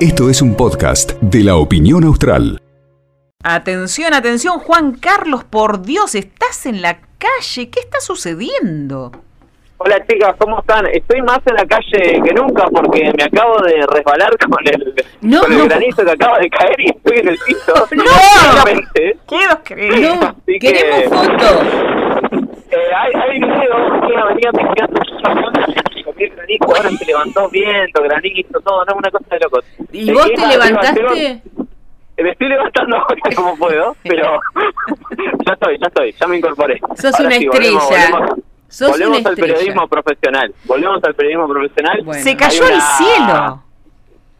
Esto es un podcast de la opinión austral. Atención, atención, Juan Carlos, por Dios, estás en la calle. ¿Qué está sucediendo? Hola chicas, ¿cómo están? Estoy más en la calle que nunca porque me acabo de resbalar con el, No, con el no. granizo que acaba de caer y estoy en el piso. ¡No! Claramente. ¿Qué os crees? No, Así que- queremos fotos. Eh, hay, hay video que venía ahora se levantó viento, granizo, todo, no, una cosa de locos. ¿Y vos te levantaste? tengo- Me estoy levantando ahora como puedo, pero ya estoy, ya estoy, ya me incorporé. Sos Ahora una sí, volvemos- estrella. volvemos- Sos volvemos una al estrella. periodismo profesional. Volvemos al periodismo profesional. Bueno. Se cayó el cielo.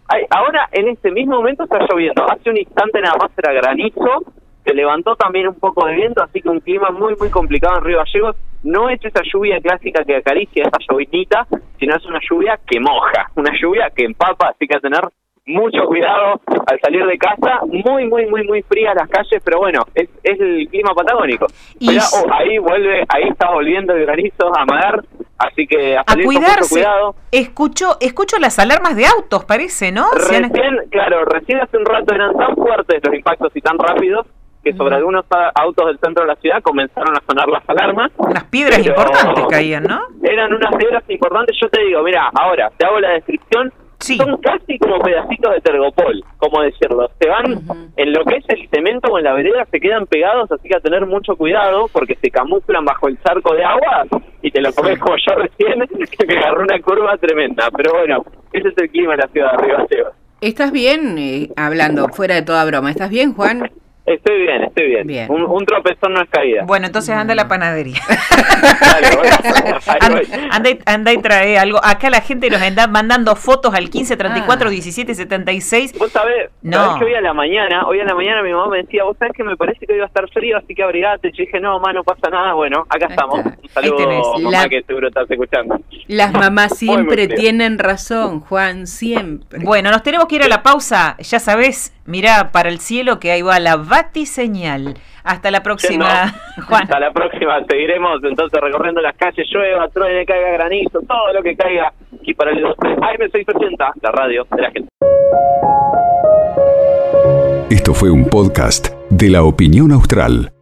Hay- ahora, en este mismo momento está lloviendo. Hace un instante nada más era granizo. Se levantó también un poco de viento, así que un clima muy, muy complicado en Río Gallegos. No es esa lluvia clásica que acaricia, esa llovinita, sino es una lluvia que moja, una lluvia que empapa, así que a tener mucho cuidado al salir de casa. Muy, muy, muy, muy fría las calles, pero bueno, es, es el clima patagónico. Y Mirá, oh, ahí vuelve, ahí está volviendo el granizo a magar, así que a, A salir con mucho cuidarse. cuidado. Escucho, escucho las alarmas de autos, parece, ¿no? Recién, claro, recién hace un rato eran tan fuertes los impactos y tan rápidos que sobre algunos autos del centro de la ciudad comenzaron a sonar las alarmas. Unas piedras importantes caían, ¿no? Eran unas piedras importantes. Yo te digo, mira, ahora te hago la descripción. Sí. Son casi como pedacitos de tergopol, como decirlo. Se van en lo que es el cemento o en la vereda, se quedan pegados, así que a tener mucho cuidado porque se camuflan bajo el charco de agua y te lo comes como yo recién, que me agarró una curva tremenda. Pero bueno, ese es el clima de la ciudad de Río Gallegos. ¿Estás bien? Eh, hablando, fuera de toda broma. ¿Estás bien, Juan? Estoy bien, estoy bien. Bien. Un, un tropezón no es caída. Bueno, entonces anda a la panadería. Dale, bueno, ahí Anda, voy. anda y- anda y trae algo. Acá la gente nos anda mandando fotos al 15 34 Ah. 17 76. Vos sabés, No. sabés que hoy a la mañana, hoy a la mañana mi mamá me decía, vos sabés que me parece que hoy va a estar frío, así que abrigate. Yo dije, no, mamá, no pasa nada. Bueno, acá estamos. Un saludo, mamá, La- que seguro estás escuchando. Las mamás siempre tienen razón, Juan, siempre. Bueno, nos tenemos que ir a la pausa. Ya sabés, mirá para el cielo que ahí va la batiseñal. Hasta la próxima. Juan. Hasta la próxima. Seguiremos entonces recorriendo las calles, llueva, truene, caiga granizo, todo lo que caiga. Y para el 12, AM680, la radio de la gente. Esto fue un podcast de la opinión austral.